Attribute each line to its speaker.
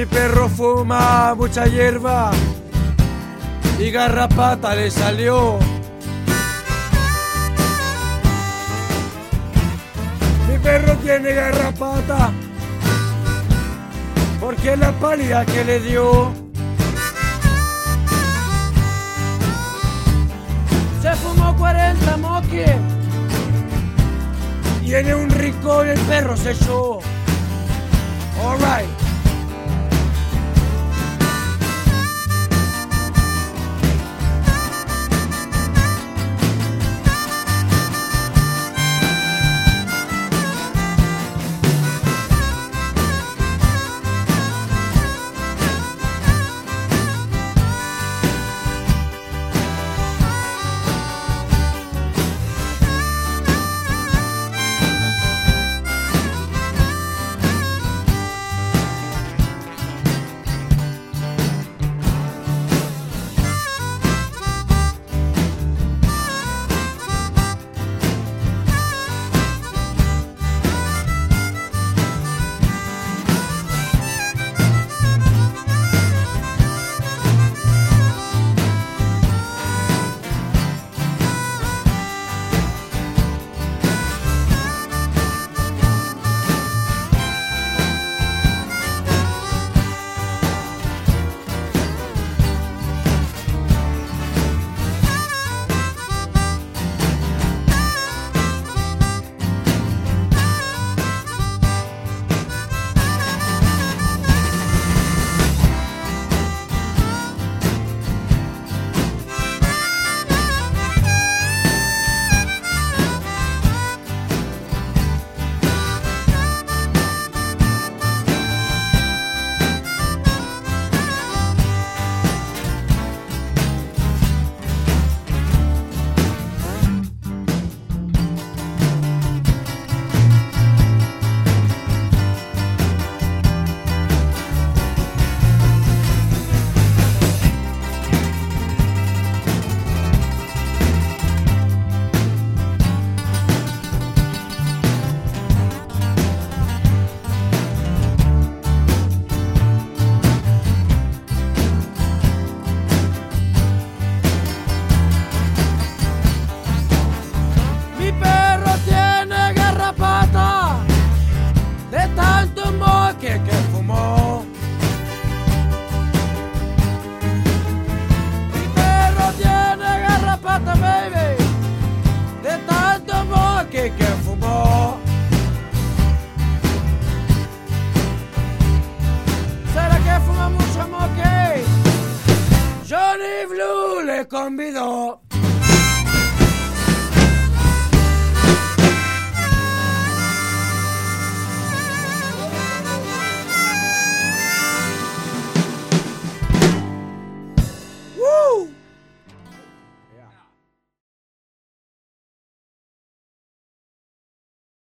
Speaker 1: Mi perro fuma mucha hierba y garrapata le salió. Mi perro tiene garrapata porque la pálida que le dio. Se fumó 40 moques tiene un rico el perro se echó. Johnny Blue le convidó.